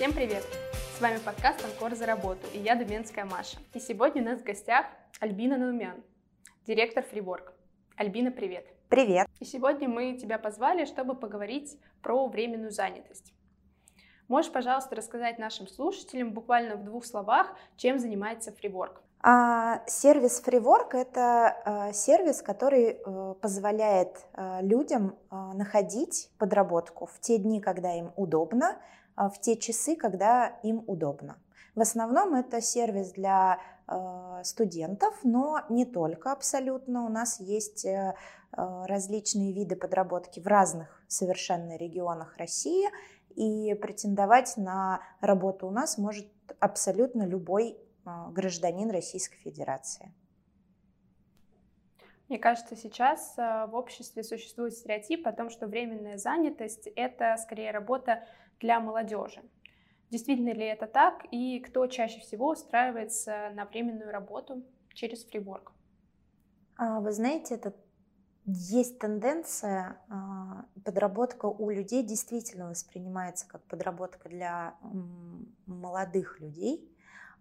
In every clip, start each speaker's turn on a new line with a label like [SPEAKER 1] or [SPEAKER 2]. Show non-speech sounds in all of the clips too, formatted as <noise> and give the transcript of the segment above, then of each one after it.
[SPEAKER 1] Всем привет! С вами подкаст «Анкор за работу» и я, Думенская Маша. И сегодня у нас в гостях Альбина Наумян, директор Фриборг. Альбина, привет!
[SPEAKER 2] Привет!
[SPEAKER 1] И сегодня мы тебя позвали, чтобы поговорить про временную занятость. Можешь, пожалуйста, рассказать нашим слушателям буквально в двух словах, чем занимается Фриборг?
[SPEAKER 2] А, сервис Freework – это а, сервис, который а, позволяет людям а, находить подработку в те дни, когда им удобно, в те часы, когда им удобно. В основном это сервис для а, студентов, но не только абсолютно. У нас есть а, различные виды подработки в разных совершенно регионах России, и претендовать на работу у нас может абсолютно любой а, гражданин Российской Федерации.
[SPEAKER 1] Мне кажется, сейчас а, в обществе существует стереотип о том, что временная занятость — это скорее работа для молодежи. Действительно ли это так? И кто чаще всего устраивается на временную работу через фриборг?
[SPEAKER 2] А, вы знаете, это есть тенденция, подработка у людей действительно воспринимается как подработка для молодых людей,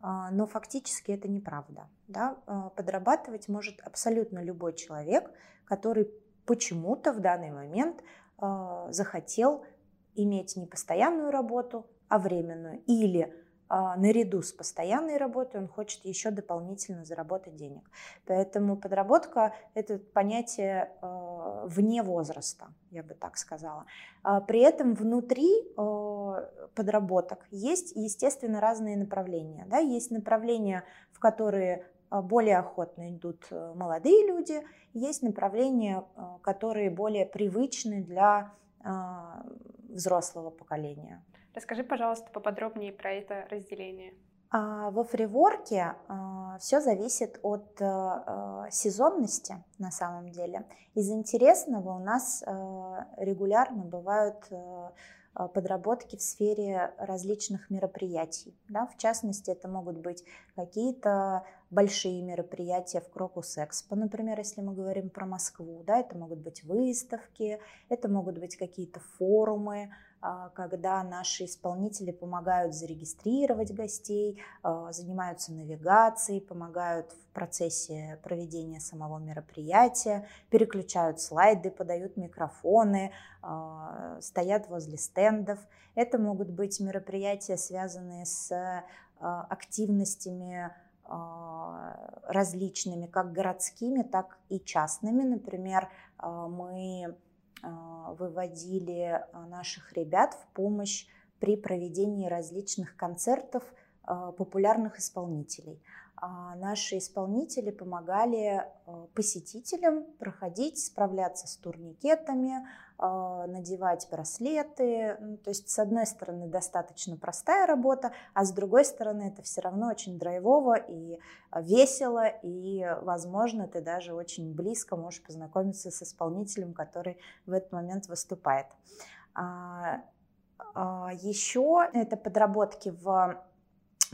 [SPEAKER 2] а, но фактически это неправда. Да? А, подрабатывать может абсолютно любой человек, который почему-то в данный момент а, захотел иметь не постоянную работу, а временную, или а, наряду с постоянной работой он хочет еще дополнительно заработать денег. Поэтому подработка – это понятие а, вне возраста, я бы так сказала. А, при этом внутри подработок есть, естественно, разные направления. Да? Есть направления, в которые более охотно идут э, молодые люди, есть направления, которые более привычны для взрослого поколения.
[SPEAKER 1] Расскажи, пожалуйста, поподробнее про это разделение.
[SPEAKER 2] А, во фриворке а, все зависит от а, сезонности на самом деле. Из интересного у нас регулярно бывают подработки в сфере различных мероприятий. Да? В частности, это могут быть какие-то большие мероприятия в Крокус Экспо, например, если мы говорим про Москву. Да? Это могут быть выставки, это могут быть какие-то форумы, а, когда наши исполнители помогают зарегистрировать гостей, а, занимаются навигацией, помогают в процессе проведения самого мероприятия, переключают слайды, подают микрофоны, а, стоят возле стендов. Это могут быть мероприятия, связанные с активностями различными, как городскими, так и частными. Например, мы а, выводили а, наших ребят в помощь при проведении различных концертов а, популярных исполнителей. Наши исполнители помогали посетителям проходить, справляться с турникетами, надевать браслеты. Ну, то есть, с одной стороны, достаточно простая работа, а с другой стороны, это все равно очень драйвово и весело, и, возможно, ты даже очень близко можешь познакомиться с исполнителем, который в этот момент выступает. Еще это подработки в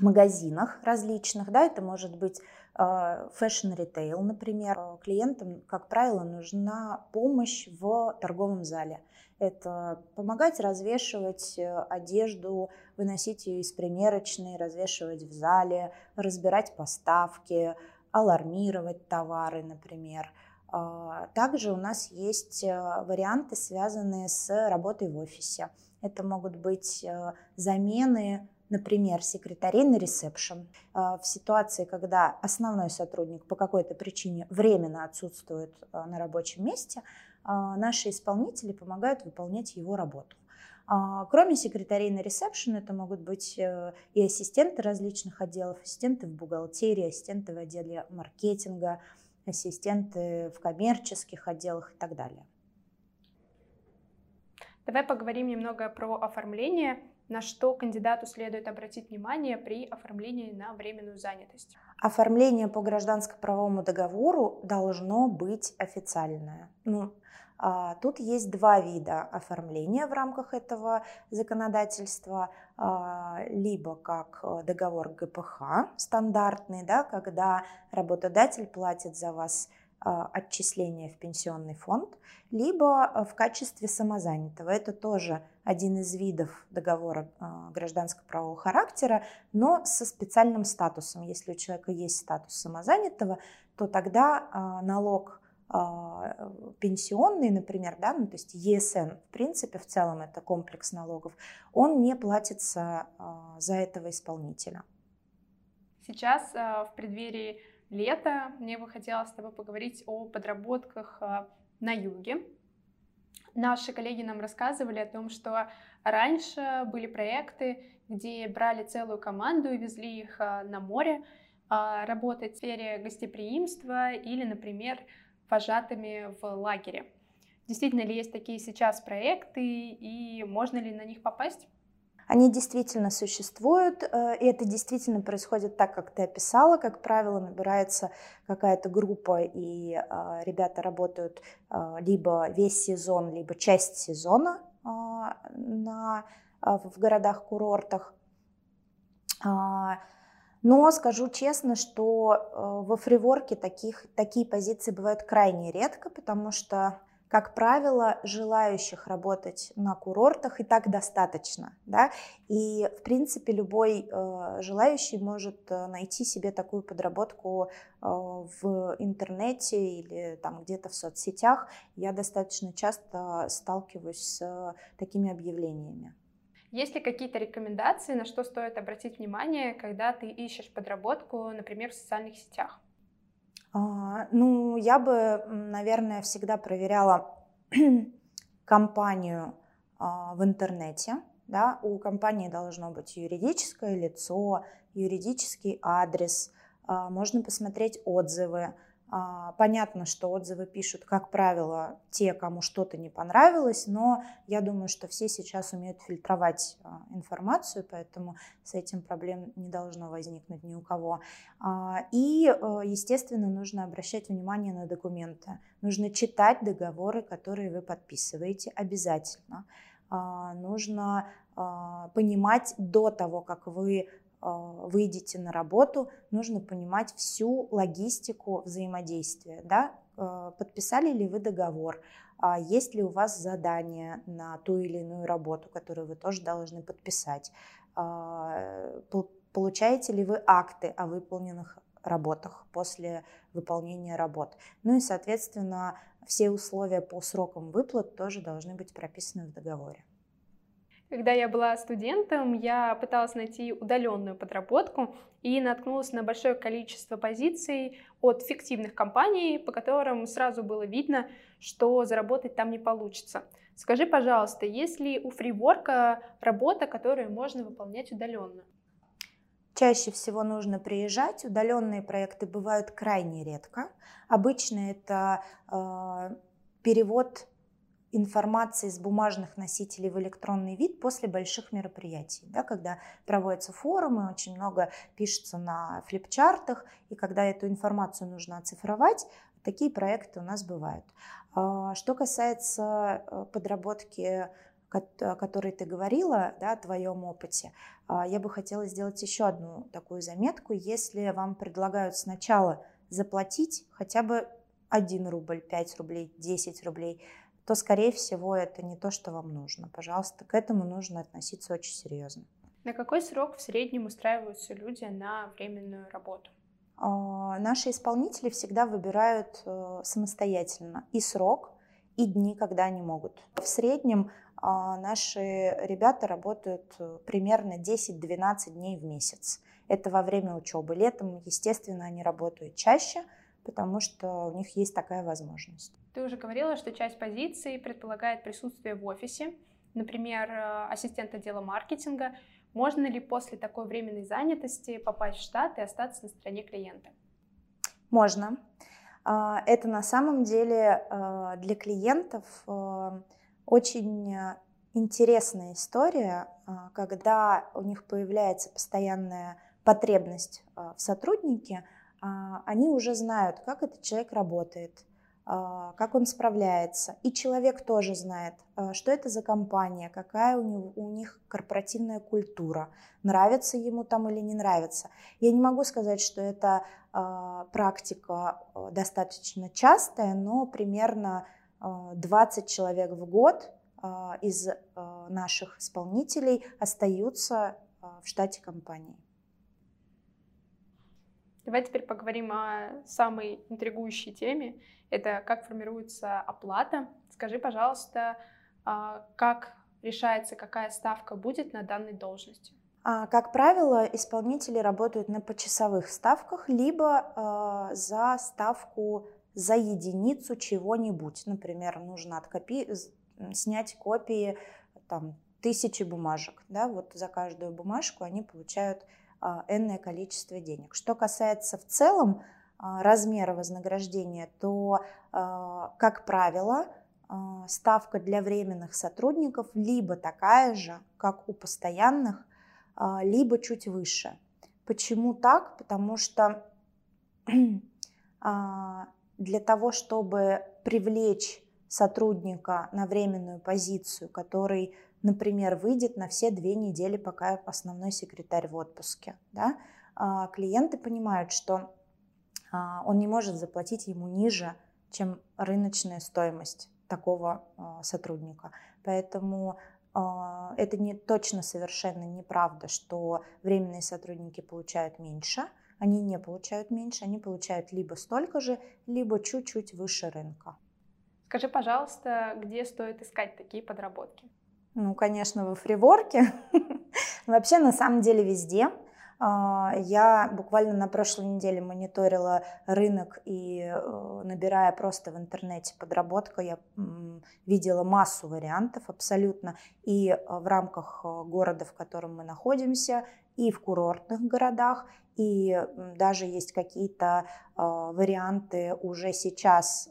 [SPEAKER 2] магазинах различных, да, это может быть фэшн-ритейл, например. Клиентам, как правило, нужна помощь в торговом зале. Это помогать развешивать э, одежду, выносить ее из примерочной, развешивать в зале, разбирать поставки, алармировать товары, например. А, также у нас есть э, варианты, связанные с работой в офисе. Это могут быть э, замены например, секретарей на ресепшн, а, в ситуации, когда основной сотрудник по какой-то причине временно отсутствует а, на рабочем месте, а, наши исполнители помогают выполнять его работу. Кроме секретарей на ресепшн, это могут быть э, и ассистенты различных отделов, ассистенты в бухгалтерии, ассистенты в отделе маркетинга, ассистенты в коммерческих отделах и так далее.
[SPEAKER 1] Давай поговорим немного про оформление на что кандидату следует обратить внимание при оформлении на временную занятость?
[SPEAKER 2] Оформление по гражданско-правовому договору должно быть официальное. Ну, а, Тут есть два вида оформления в рамках этого законодательства. А, либо как договор ГПХ стандартный, да, когда работодатель платит за вас отчисления в пенсионный фонд, либо в качестве самозанятого. Это тоже один из видов договора гражданско-правового характера, но со специальным статусом. Если у человека есть статус самозанятого, то тогда налог а, пенсионный, например, да, ну, то есть ЕСН, в принципе, в целом это комплекс налогов, он не платится а, за этого исполнителя.
[SPEAKER 1] Сейчас а, в преддверии лета мне бы хотелось с тобой поговорить о подработках на юге. Наши коллеги нам рассказывали о том, что раньше были проекты, где брали целую команду и везли их на море, работать в сфере гостеприимства или, например, вожатыми в лагере. Действительно ли есть такие сейчас проекты и можно ли на них попасть?
[SPEAKER 2] Они действительно существуют, э, и это действительно происходит так, как ты описала. Как правило, набирается какая-то группа, и э, ребята работают э, либо весь сезон, либо часть сезона на, в городах-курортах. А, но скажу честно, что во фриворке таких, такие позиции бывают крайне редко, потому что, как правило, желающих работать на курортах и так достаточно. Да? И, в принципе, любой э, желающий может э, найти себе такую подработку э, в интернете или там где-то в соцсетях. Я достаточно часто сталкиваюсь с такими объявлениями.
[SPEAKER 1] Есть ли какие-то рекомендации, на что стоит обратить внимание, когда ты ищешь подработку, например, в социальных сетях?
[SPEAKER 2] А, ну, я бы, наверное, всегда проверяла <clears throat> компанию а, в интернете. Да? У компании должно быть юридическое лицо, юридический адрес, а, можно посмотреть отзывы, понятно, что отзывы пишут, как правило, те, кому что-то не понравилось, но я думаю, что все сейчас умеют фильтровать а, информацию, поэтому с этим проблем не должно возникнуть ни у кого. А, и, э, естественно, нужно обращать внимание на документы. Нужно читать договоры, которые вы подписываете обязательно. Нужно понимать до того, как вы а, выйдете на работу, нужно понимать всю логистику взаимодействия. Да? А, подписали ли вы договор? А есть ли у вас задание на ту или иную работу, которую вы тоже должны подписать? Получаете ли вы акты о выполненных работах после выполнения работ? Ну и, соответственно, все условия по срокам выплат тоже должны быть прописаны в договоре.
[SPEAKER 1] Когда я была студентом, я пыталась найти удаленную подработку и наткнулась на большое количество позиций от фиктивных компаний, по которым сразу было видно, что заработать там не получится. Скажи, пожалуйста, есть ли у фриворка работа, которую можно выполнять удаленно?
[SPEAKER 2] Чаще всего нужно приезжать. Удаленные проекты бывают крайне редко. Обычно это э, перевод информации с бумажных носителей в электронный вид после больших мероприятий, да, когда проводятся форумы, очень много пишется на флипчартах, и когда эту информацию нужно оцифровать, такие проекты у нас бывают. А, что касается э, подработки о которой ты говорила, да, о твоем опыте, а, я бы хотела сделать еще одну такую заметку. Если вам предлагают сначала заплатить хотя бы 1 рубль, 5 рублей, 10 рублей, то, скорее всего, это не то, что вам нужно. Пожалуйста, к этому нужно относиться очень серьезно.
[SPEAKER 1] На какой срок в среднем устраиваются люди на временную работу?
[SPEAKER 2] А, наши исполнители всегда выбирают э, самостоятельно и срок, и дни, когда они могут. В среднем а, наши ребята работают э, примерно 10-12 дней в месяц. Это во время учебы. Летом, естественно, они работают чаще, потому что у них есть такая возможность.
[SPEAKER 1] Ты уже говорила, что часть позиций предполагает присутствие в офисе, например, э, ассистент отдела маркетинга. Можно ли после такой временной занятости попасть в штат и остаться на стороне клиента?
[SPEAKER 2] Можно. А, это на самом деле э, для клиентов э, очень интересная история, когда у них появляется постоянная потребность в сотруднике, они уже знают, как этот человек работает, а, как он справляется. И человек тоже знает, а, что это за компания, какая у, него, у них корпоративная культура, нравится ему там или не нравится. Я не могу сказать, что это а, практика достаточно частая, но примерно 20 человек в год из наших исполнителей остаются в штате компании.
[SPEAKER 1] Давай теперь поговорим о самой интригующей теме. Это как формируется оплата. Скажи, пожалуйста, а, как решается, какая ставка будет на данной должности?
[SPEAKER 2] А, как правило, исполнители работают на почасовых ставках, либо э, за ставку за единицу чего-нибудь. Например, нужно откопи... снять копии там, тысячи бумажек. Да? Вот за каждую бумажку они получают а, энное количество денег. Что касается в целом а, размера вознаграждения, то, а, как правило, ставка для временных сотрудников либо такая же, как у постоянных, либо чуть выше. Почему так? Потому что для того, чтобы привлечь сотрудника на временную позицию, который например, выйдет на все две недели, пока основной секретарь в отпуске. Да? А, клиенты понимают, что а, он не может заплатить ему ниже, чем рыночная стоимость такого а, сотрудника. Поэтому это не точно совершенно неправда, что временные сотрудники получают меньше. Они не получают меньше, они получают либо столько же, либо чуть-чуть выше рынка.
[SPEAKER 1] Скажи, пожалуйста, где стоит искать такие подработки?
[SPEAKER 2] Ну, конечно, во фриворке. <laughs> Вообще, на самом деле, везде. А, я буквально на прошлой неделе мониторила рынок и э, набирая просто в интернете подработку, я видела массу вариантов абсолютно и э, в рамках э, города, в котором мы находимся, и в курортных городах, и даже есть какие-то варианты уже сейчас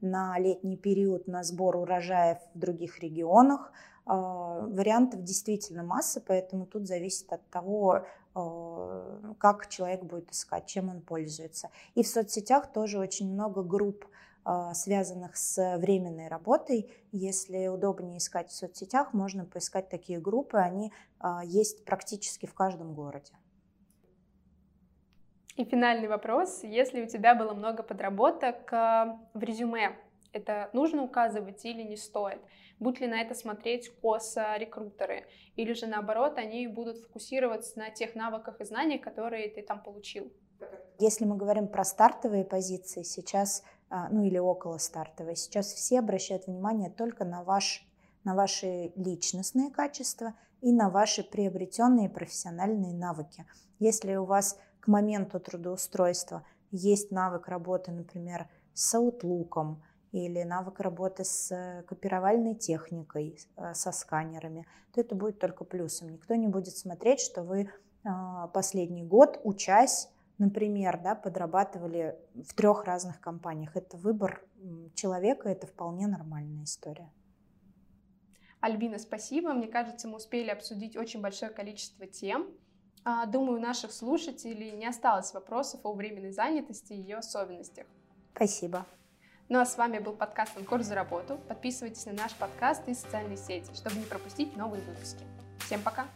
[SPEAKER 2] на летний период на сбор урожаев в других регионах. А, вариантов действительно масса, поэтому тут зависит от того, а, как человек будет искать, чем он пользуется. И в соцсетях тоже очень много групп, а, связанных с временной работой. Если удобнее искать в соцсетях, можно поискать такие группы. Они есть практически в каждом городе.
[SPEAKER 1] И финальный вопрос. Если у тебя было много подработок в резюме, это нужно указывать или не стоит? Будут ли на это смотреть косо рекрутеры? Или же наоборот, они будут фокусироваться на тех навыках и знаниях, которые ты там получил?
[SPEAKER 2] Если мы говорим про стартовые позиции, сейчас, а, ну или около стартовой, сейчас все обращают внимание только на, ваш, на ваши личностные качества и на ваши приобретенные профессиональные навыки. Если у вас к моменту трудоустройства есть навык работы, например, с Outlook, или навык работы с копировальной техникой, э, со сканерами, то это будет только плюсом. Никто не будет смотреть, что вы а, последний год, учась, например, да, подрабатывали в трех разных компаниях. Это выбор человека, это вполне нормальная история.
[SPEAKER 1] Альбина, спасибо. Мне кажется, мы успели обсудить очень большое количество тем. А, думаю, у наших слушателей не осталось вопросов о временной занятости и ее особенностях.
[SPEAKER 2] Спасибо.
[SPEAKER 1] Ну а с вами был подкаст «Конкурс за работу». Подписывайтесь на наш подкаст и социальные сети, чтобы не пропустить новые выпуски. Всем пока!